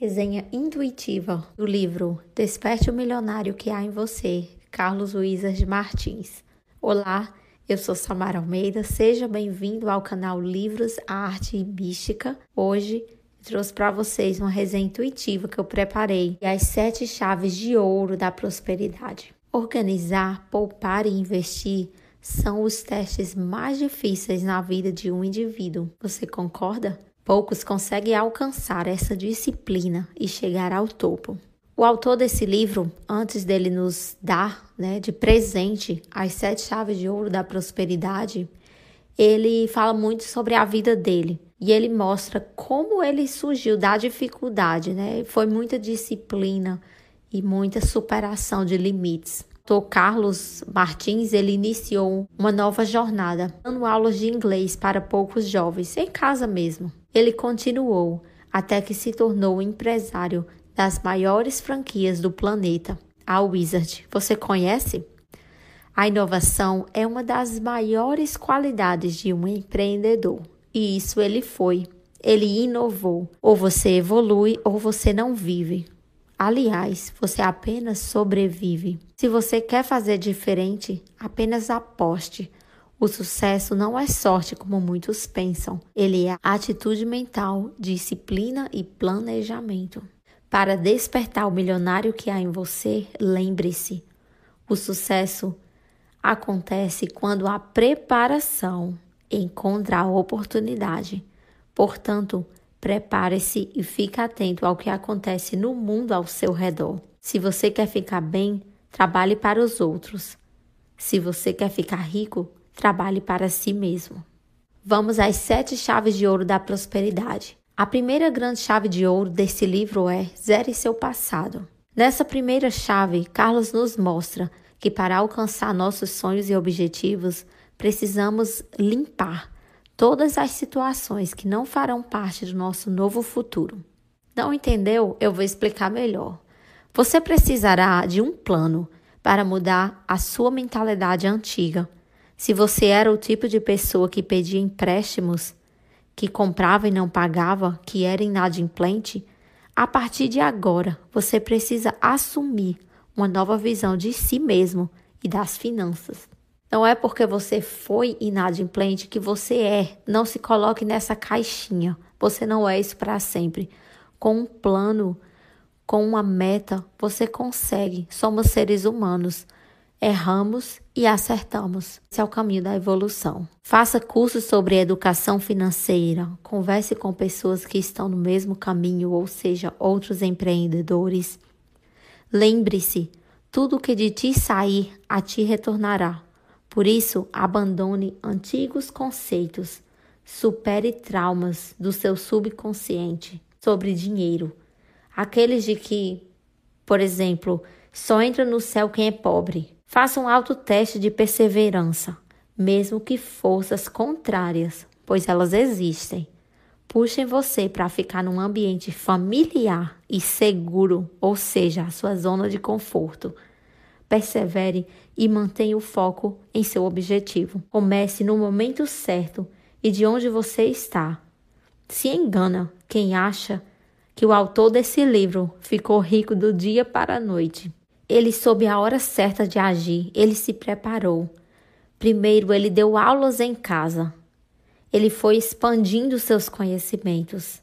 Resenha intuitiva do livro Desperte o Milionário que há em você, Carlos Wizard Martins. Olá, eu sou Samara Almeida, seja bem-vindo ao canal Livros, Arte e Mística. Hoje trouxe para vocês uma resenha intuitiva que eu preparei e as sete chaves de ouro da prosperidade. Organizar, poupar e investir são os testes mais difíceis na vida de um indivíduo. Você concorda? Poucos conseguem alcançar essa disciplina e chegar ao topo. O autor desse livro, antes dele nos dar né, de presente as sete chaves de ouro da prosperidade, ele fala muito sobre a vida dele e ele mostra como ele surgiu da dificuldade, né? Foi muita disciplina e muita superação de limites. O Carlos Martins ele iniciou uma nova jornada, dando aulas de inglês para poucos jovens, em casa mesmo. Ele continuou até que se tornou empresário das maiores franquias do planeta, a Wizard. Você conhece? A inovação é uma das maiores qualidades de um empreendedor. E isso ele foi. Ele inovou. Ou você evolui ou você não vive. Aliás, você apenas sobrevive. Se você quer fazer diferente, apenas aposte. O sucesso não é sorte como muitos pensam. Ele é atitude mental, disciplina e planejamento. Para despertar o milionário que há em você, lembre-se: o sucesso acontece quando a preparação encontra a oportunidade. Portanto, prepare-se e fique atento ao que acontece no mundo ao seu redor. Se você quer ficar bem, trabalhe para os outros. Se você quer ficar rico, trabalhe para si mesmo. Vamos às sete chaves de ouro da prosperidade. A primeira grande chave de ouro desse livro é Zere seu passado. Nessa primeira chave, Carlos nos mostra que para alcançar nossos sonhos e objetivos, precisamos limpar todas as situações que não farão parte do nosso novo futuro. Não entendeu? Eu vou explicar melhor. Você precisará de um plano para mudar a sua mentalidade antiga se você era o tipo de pessoa que pedia empréstimos, que comprava e não pagava, que era inadimplente, a partir de agora você precisa assumir uma nova visão de si mesmo e das finanças. Não é porque você foi inadimplente que você é. Não se coloque nessa caixinha. Você não é isso para sempre. Com um plano, com uma meta, você consegue. Somos seres humanos erramos e acertamos. Esse é o caminho da evolução. Faça cursos sobre educação financeira, converse com pessoas que estão no mesmo caminho, ou seja, outros empreendedores. Lembre-se, tudo que de ti sair, a ti retornará. Por isso, abandone antigos conceitos, supere traumas do seu subconsciente sobre dinheiro. Aqueles de que, por exemplo, só entra no céu quem é pobre, Faça um autoteste de perseverança, mesmo que forças contrárias, pois elas existem, puxem você para ficar num ambiente familiar e seguro, ou seja, a sua zona de conforto. Persevere e mantenha o foco em seu objetivo. Comece no momento certo e de onde você está. Se engana quem acha que o autor desse livro ficou rico do dia para a noite. Ele soube a hora certa de agir, ele se preparou. Primeiro, ele deu aulas em casa. Ele foi expandindo seus conhecimentos.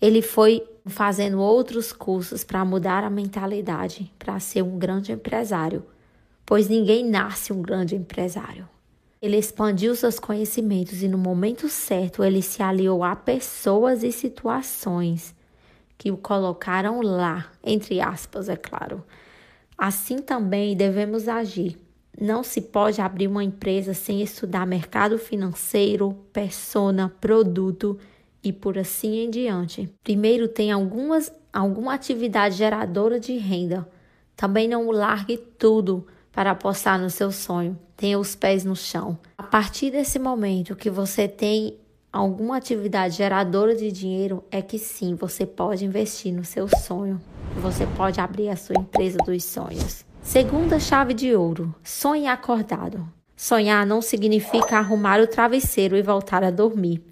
Ele foi fazendo outros cursos para mudar a mentalidade, para ser um grande empresário, pois ninguém nasce um grande empresário. Ele expandiu seus conhecimentos e, no momento certo, ele se aliou a pessoas e situações que o colocaram lá, entre aspas, é claro, Assim também devemos agir. Não se pode abrir uma empresa sem estudar mercado financeiro, persona, produto e por assim em diante. Primeiro tem algumas, alguma atividade geradora de renda. Também não largue tudo para apostar no seu sonho. Tenha os pés no chão. A partir desse momento que você tem alguma atividade geradora de dinheiro, é que sim, você pode investir no seu sonho você pode abrir a sua empresa dos sonhos. Segunda chave de ouro: sonhe acordado. Sonhar não significa arrumar o travesseiro e voltar a dormir.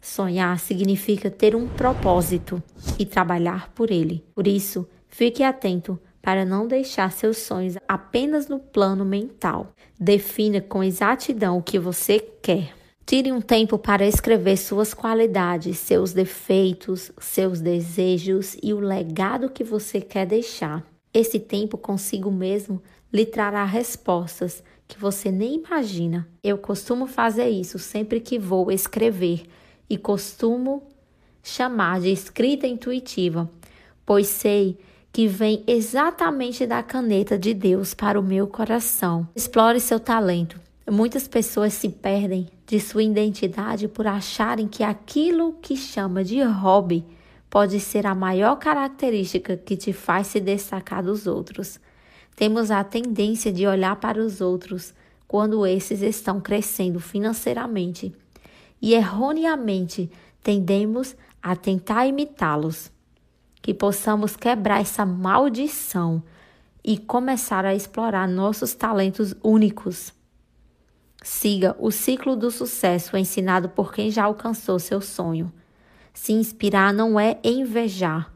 Sonhar significa ter um propósito e trabalhar por ele. Por isso, fique atento para não deixar seus sonhos apenas no plano mental. Defina com exatidão o que você quer. Tire um tempo para escrever suas qualidades, seus defeitos, seus desejos e o legado que você quer deixar. Esse tempo consigo mesmo lhe trará respostas que você nem imagina. Eu costumo fazer isso sempre que vou escrever e costumo chamar de escrita intuitiva, pois sei que vem exatamente da caneta de Deus para o meu coração. Explore seu talento. Muitas pessoas se perdem de sua identidade por acharem que aquilo que chama de hobby pode ser a maior característica que te faz se destacar dos outros. Temos a tendência de olhar para os outros quando esses estão crescendo financeiramente e erroneamente tendemos a tentar imitá-los. Que possamos quebrar essa maldição e começar a explorar nossos talentos únicos. Siga o ciclo do sucesso ensinado por quem já alcançou seu sonho. Se inspirar não é invejar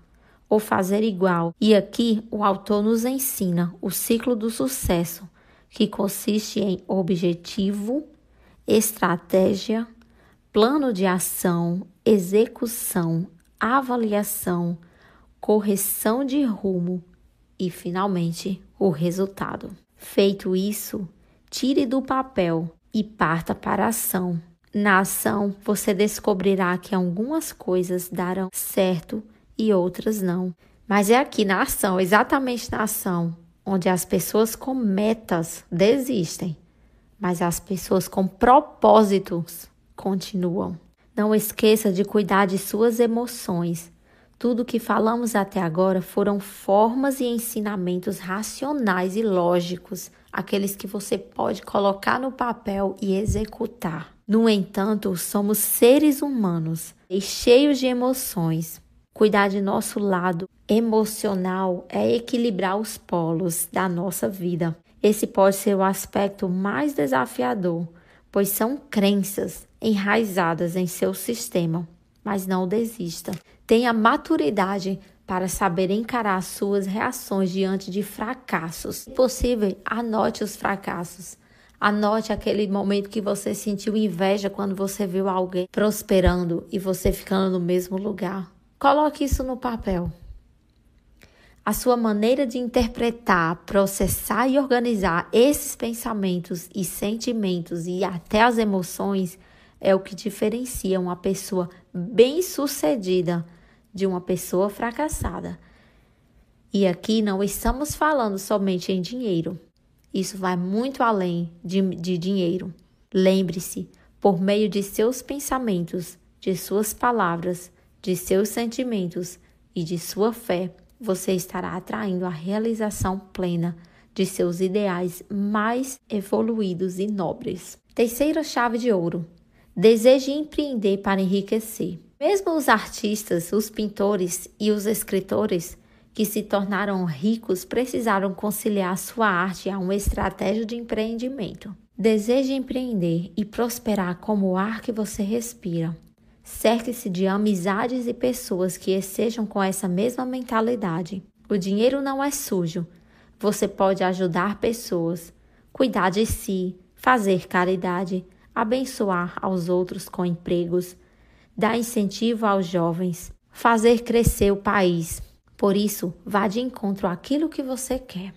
ou fazer igual. E aqui o autor nos ensina o ciclo do sucesso, que consiste em objetivo, estratégia, plano de ação, execução, avaliação, correção de rumo e, finalmente, o resultado. Feito isso, tire do papel e parta para a ação. Na ação, você descobrirá que algumas coisas darão certo e outras não. Mas é aqui na ação, exatamente na ação, onde as pessoas com metas desistem, mas as pessoas com propósitos continuam. Não esqueça de cuidar de suas emoções. Tudo que falamos até agora foram formas e ensinamentos racionais e lógicos, aqueles que você pode colocar no papel e executar. No entanto, somos seres humanos e cheios de emoções. Cuidar de nosso lado emocional é equilibrar os polos da nossa vida. Esse pode ser o aspecto mais desafiador, pois são crenças enraizadas em seu sistema. Mas não desista. Tenha maturidade para saber encarar suas reações diante de fracassos. Se possível, anote os fracassos. Anote aquele momento que você sentiu inveja quando você viu alguém prosperando e você ficando no mesmo lugar. Coloque isso no papel. A sua maneira de interpretar, processar e organizar esses pensamentos e sentimentos e até as emoções é o que diferencia uma pessoa bem-sucedida de uma pessoa fracassada. E aqui não estamos falando somente em dinheiro. Isso vai muito além de, de dinheiro. Lembre-se, por meio de seus pensamentos, de suas palavras, de seus sentimentos e de sua fé, você estará atraindo a realização plena de seus ideais mais evoluídos e nobres. Terceira chave de ouro: deseje empreender para enriquecer. Mesmo os artistas, os pintores e os escritores que se tornaram ricos precisaram conciliar sua arte a uma estratégia de empreendimento. Deseje empreender e prosperar como o ar que você respira. Cerque-se de amizades e pessoas que estejam com essa mesma mentalidade. O dinheiro não é sujo. Você pode ajudar pessoas, cuidar de si, fazer caridade, abençoar aos outros com empregos, dar incentivo aos jovens, fazer crescer o país. Por isso, vá de encontro àquilo que você quer.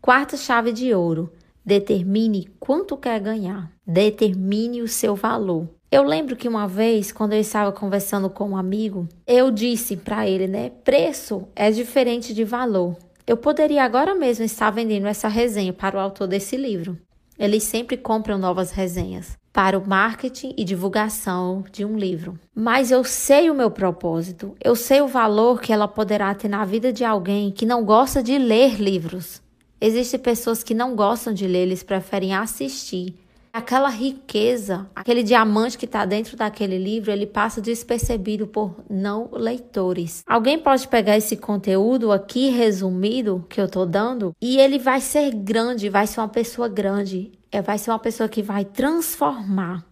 Quarta chave de ouro: determine quanto quer ganhar. Determine o seu valor. Eu lembro que uma vez, quando eu estava conversando com um amigo, eu disse para ele, né? Preço é diferente de valor. Eu poderia agora mesmo estar vendendo essa resenha para o autor desse livro. Eles sempre compram novas resenhas para o marketing e divulgação de um livro. Mas eu sei o meu propósito, eu sei o valor que ela poderá ter na vida de alguém que não gosta de ler livros. Existem pessoas que não gostam de ler, eles preferem assistir aquela riqueza, aquele diamante que está dentro daquele livro, ele passa despercebido por não leitores. Alguém pode pegar esse conteúdo aqui resumido que eu estou dando e ele vai ser grande, vai ser uma pessoa grande, é, vai ser uma pessoa que vai transformar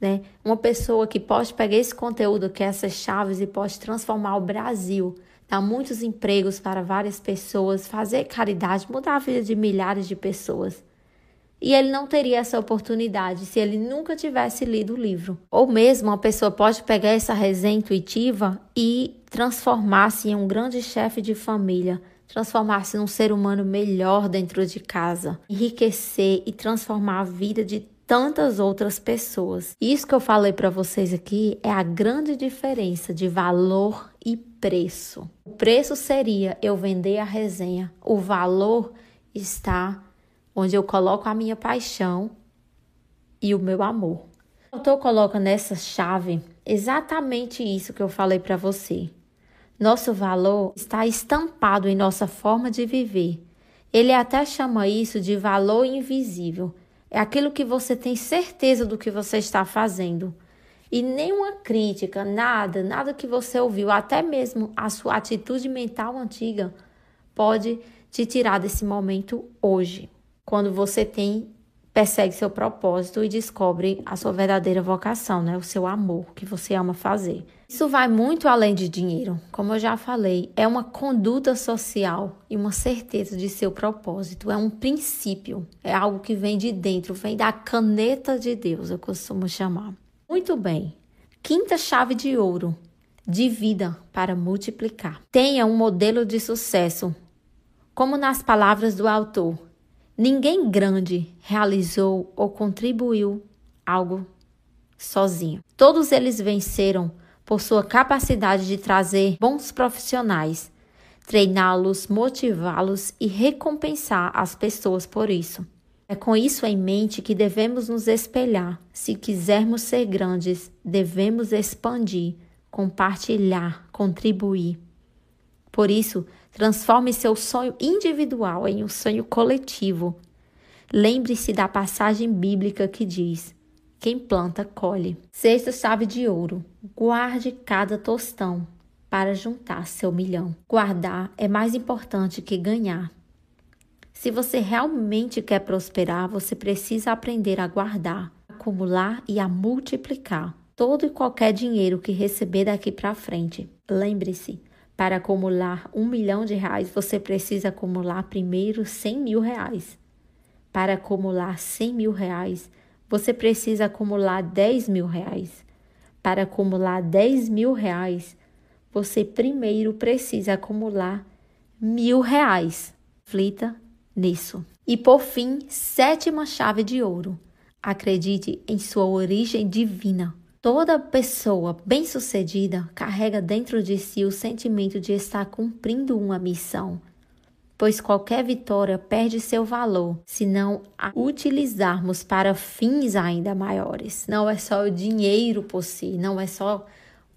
né? Uma pessoa que pode pegar esse conteúdo, que é essas chaves, e pode transformar o Brasil, dar muitos empregos para várias pessoas, fazer caridade, mudar a vida de milhares de pessoas. E ele não teria essa oportunidade se ele nunca tivesse lido o livro. Ou mesmo uma pessoa pode pegar essa resenha intuitiva e transformar-se em um grande chefe de família, transformar-se num ser humano melhor dentro de casa, enriquecer e transformar a vida de tantas outras pessoas. Isso que eu falei para vocês aqui é a grande diferença de valor e preço. O preço seria eu vender a resenha, o valor está onde eu coloco a minha paixão e o meu amor. O autor coloca nessa chave exatamente isso que eu falei para você. Nosso valor está estampado em nossa forma de viver. Ele até chama isso de valor invisível. É aquilo que você tem certeza do que você está fazendo. E nenhuma crítica, nada, nada que você ouviu, até mesmo a sua atitude mental antiga, pode te tirar desse momento hoje, quando você tem persegue seu propósito e descobre a sua verdadeira vocação, né? O seu amor que você ama fazer. Isso vai muito além de dinheiro. Como eu já falei, é uma conduta social e uma certeza de seu propósito. É um princípio, é algo que vem de dentro, vem da caneta de Deus, eu costumo chamar. Muito bem. Quinta chave de ouro: de vida para multiplicar. Tenha um modelo de sucesso. Como nas palavras do autor, Ninguém grande realizou ou contribuiu algo sozinho. Todos eles venceram por sua capacidade de trazer bons profissionais, treiná-los, motivá-los e recompensar as pessoas por isso. É com isso em mente que devemos nos espelhar. Se quisermos ser grandes, devemos expandir, compartilhar, contribuir. Por isso, Transforme seu sonho individual em um sonho coletivo. Lembre-se da passagem bíblica que diz: Quem planta, colhe. Sexta chave de ouro: guarde cada tostão para juntar seu milhão. Guardar é mais importante que ganhar. Se você realmente quer prosperar, você precisa aprender a guardar, acumular e a multiplicar todo e qualquer dinheiro que receber daqui para frente. Lembre-se, para acumular um milhão de reais, você precisa acumular primeiro 100 mil reais. Para acumular 100 mil reais, você precisa acumular 10 mil reais. Para acumular 10 mil reais, você primeiro precisa acumular mil reais. Flita nisso. E por fim, sétima chave de ouro. Acredite em sua origem divina. Toda pessoa bem-sucedida carrega dentro de si o sentimento de estar cumprindo uma missão, pois qualquer vitória perde seu valor se não a utilizarmos para fins ainda maiores. Não é só o dinheiro por si, não é só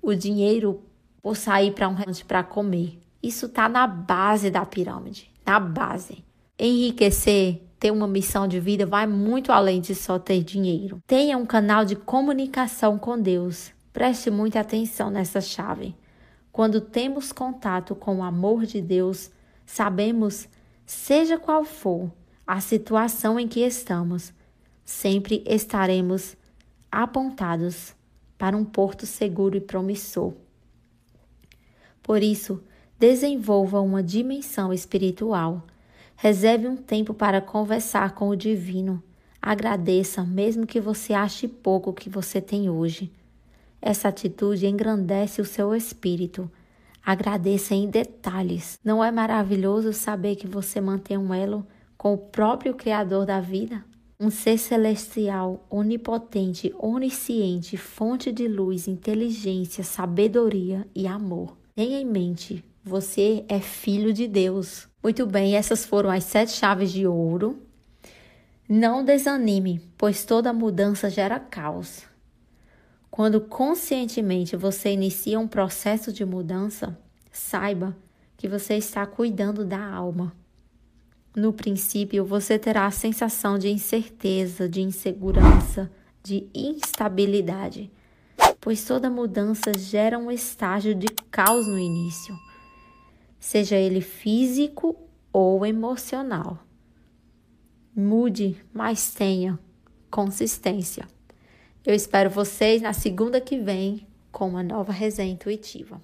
o dinheiro por sair para um restaurante para comer. Isso está na base da pirâmide, na base. Enriquecer ter uma missão de vida vai muito além de só ter dinheiro. Tenha um canal de comunicação com Deus. Preste muita atenção nessa chave. Quando temos contato com o amor de Deus, sabemos, seja qual for a situação em que estamos, sempre estaremos apontados para um porto seguro e promissor. Por isso, desenvolva uma dimensão espiritual Reserve um tempo para conversar com o divino. Agradeça, mesmo que você ache pouco o que você tem hoje. Essa atitude engrandece o seu espírito. Agradeça em detalhes. Não é maravilhoso saber que você mantém um elo com o próprio Criador da vida? Um ser celestial, onipotente, onisciente, fonte de luz, inteligência, sabedoria e amor. Tenha em mente, você é filho de Deus. Muito bem, essas foram as sete chaves de ouro. Não desanime, pois toda mudança gera caos. Quando conscientemente você inicia um processo de mudança, saiba que você está cuidando da alma. No princípio, você terá a sensação de incerteza, de insegurança, de instabilidade, pois toda mudança gera um estágio de caos no início seja ele físico ou emocional. Mude, mas tenha consistência. Eu espero vocês na segunda que vem com uma nova resenha intuitiva.